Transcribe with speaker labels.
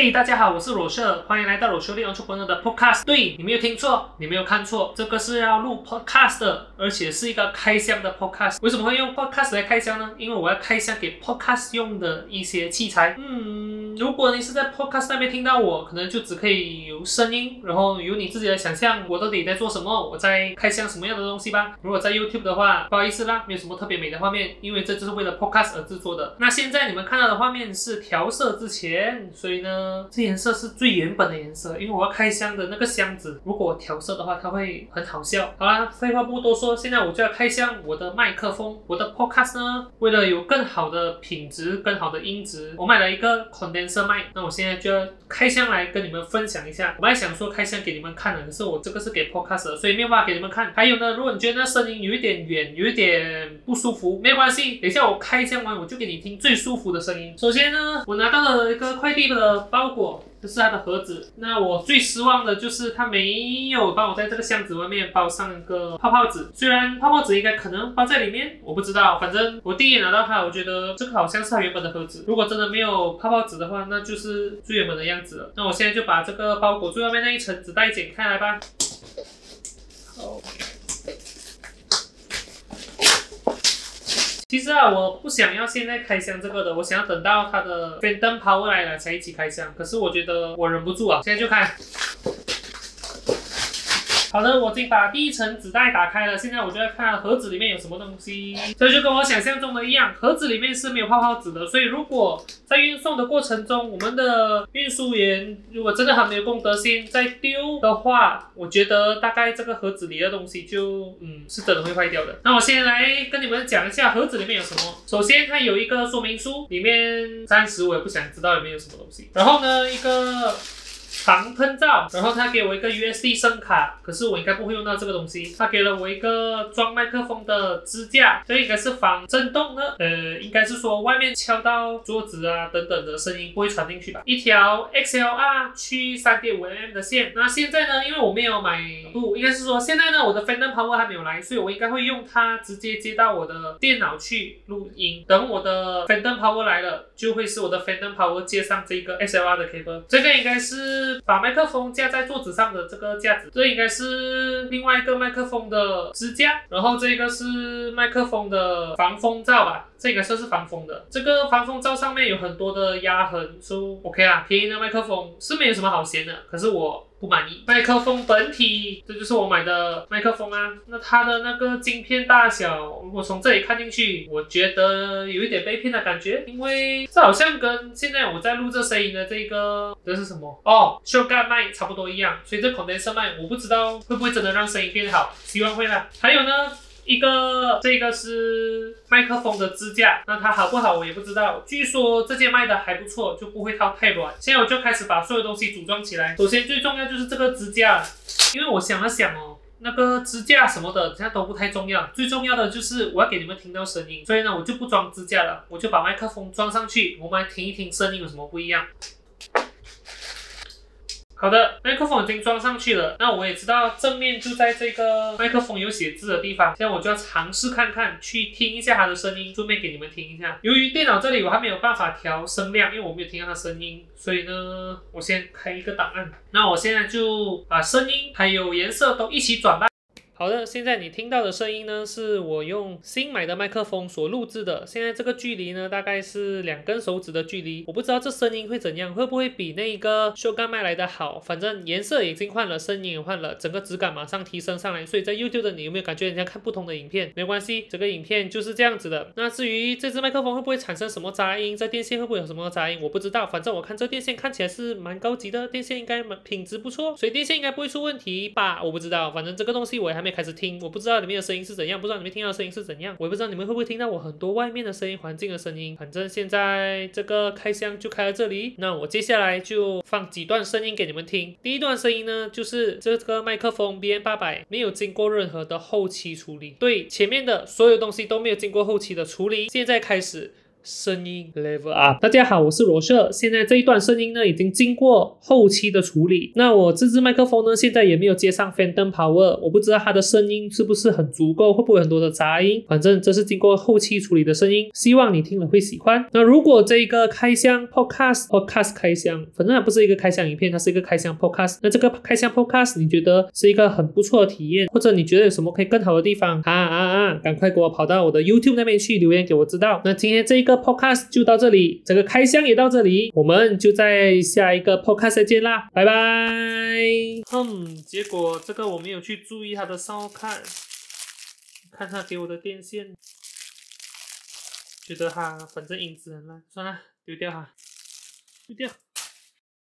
Speaker 1: 嘿，大家好，我是裸社，欢迎来到罗修炼出朋友的 Podcast。对你没有听错，你没有看错，这个是要录 Podcast 的，而且是一个开箱的 Podcast。为什么会用 Podcast 来开箱呢？因为我要开箱给 Podcast 用的一些器材。嗯，如果你是在 Podcast 那边听到我，可能就只可以有声音，然后有你自己的想象，我到底在做什么，我在开箱什么样的东西吧。如果在 YouTube 的话，不好意思啦，没有什么特别美的画面，因为这就是为了 Podcast 而制作的。那现在你们看到的画面是调色之前，所以呢。这颜色是最原本的颜色，因为我要开箱的那个箱子，如果我调色的话，它会很好笑。好啦，废话不多说，现在我就要开箱我的麦克风。我的 Podcast 呢，为了有更好的品质、更好的音质，我买了一个 condenser 色麦。那我现在就要开箱来跟你们分享一下。我本来想说开箱给你们看的，可是我这个是给 Podcast 的，所以没有办法给你们看。还有呢，如果你觉得那声音有一点远，有一点不舒服，没关系，等一下我开箱完我就给你听最舒服的声音。首先呢，我拿到了一个快递的。包裹，这是它的盒子。那我最失望的就是它没有帮我在这个箱子外面包上一个泡泡纸。虽然泡泡纸应该可能包在里面，我不知道。反正我第一眼拿到它，我觉得这个好像是它原本的盒子。如果真的没有泡泡纸的话，那就是最原本的样子了。那我现在就把这个包裹最外面那一层纸袋剪开来吧。好。其实啊，我不想要现在开箱这个的，我想要等到它的粉灯抛过来了才一起开箱。可是我觉得我忍不住啊，现在就开。好的，我已经把第一层纸袋打开了，现在我就要看盒子里面有什么东西。这就跟我想象中的一样，盒子里面是没有泡泡纸的，所以如果在运送的过程中，我们的运输员如果真的很没有公德心，再丢的话，我觉得大概这个盒子里的东西就嗯是真的会坏掉的。那我先来跟你们讲一下盒子里面有什么。首先它有一个说明书，里面暂时我也不想知道里面有什么东西。然后呢一个。防喷罩，然后他给我一个 USB 声卡，可是我应该不会用到这个东西。他给了我一个装麦克风的支架，这应该是防震动的，呃，应该是说外面敲到桌子啊等等的声音不会传进去吧。一条 XLR 去三点五 mm 的线。那现在呢，因为我没有买，不，应该是说现在呢，我的 Phantom Power 还没有来，所以我应该会用它直接接到我的电脑去录音。等我的 Phantom Power 来了，就会是我的 Phantom Power 接上这个 XLR 的 cable。这个应该是。把麦克风架在桌子上的这个架子，这应该是另外一个麦克风的支架，然后这个是麦克风的防风罩吧，这个算是防风的。这个防风罩上面有很多的压痕，说 OK 啊，便宜的麦克风是没有什么好嫌的，可是我。不满意麦克风本体，这就是我买的麦克风啊。那它的那个镜片大小，我从这里看进去，我觉得有一点被骗的感觉，因为这好像跟现在我在录这声音的这个这是什么哦，修盖麦差不多一样。所以这孔内声麦，我不知道会不会真的让声音变好，希望会啦。还有呢。一个这个是麦克风的支架，那它好不好我也不知道。据说这件卖的还不错，就不会套太软。现在我就开始把所有东西组装起来。首先最重要就是这个支架，因为我想了想哦，那个支架什么的，这样都不太重要。最重要的就是我要给你们听到声音，所以呢我就不装支架了，我就把麦克风装上去，我们来听一听声音有什么不一样。好的，麦克风已经装上去了。那我也知道正面就在这个麦克风有写字的地方。现在我就要尝试看看，去听一下它的声音，顺便给你们听一下。由于电脑这里我还没有办法调声量，因为我没有听到它声音，所以呢，我先开一个档案。那我现在就把声音还有颜色都一起转吧。好的，现在你听到的声音呢，是我用新买的麦克风所录制的。现在这个距离呢，大概是两根手指的距离。我不知道这声音会怎样，会不会比那个修干麦来的好？反正颜色已经换了，声音也换了，整个质感马上提升上来。所以在 YouTube 的你有没有感觉人家看不同的影片？没关系，这个影片就是这样子的。那至于这支麦克风会不会产生什么杂音，在电线会不会有什么杂音，我不知道。反正我看这电线看起来是蛮高级的，电线应该蛮品质不错，所以电线应该不会出问题吧？我不知道，反正这个东西我还没开始听，我不知道。里面的声音是怎样，不知道你们听到的声音是怎样，我也不知道你们会不会听到我很多外面的声音、环境的声音。反正现在这个开箱就开到这里，那我接下来就放几段声音给你们听。第一段声音呢，就是这个麦克风 B N 八百没有经过任何的后期处理，对前面的所有东西都没有经过后期的处理。现在开始。声音 level up。大家好，我是罗社。现在这一段声音呢，已经经过后期的处理。那我这支麦克风呢，现在也没有接上 Phantom Power，我不知道它的声音是不是很足够，会不会很多的杂音。反正这是经过后期处理的声音，希望你听了会喜欢。那如果这一个开箱 Podcast Podcast 开箱，反正它不是一个开箱影片，它是一个开箱 Podcast。那这个开箱 Podcast 你觉得是一个很不错的体验，或者你觉得有什么可以更好的地方啊啊啊！赶快给我跑到我的 YouTube 那边去留言给我知道。那今天这一个 podcast 就到这里，这个开箱也到这里，我们就在下一个 podcast 再见啦，拜拜。哼，结果这个我没有去注意它的烧看，看他给我的电线，觉得它反正影子很烂，算了，丢掉哈，丢掉。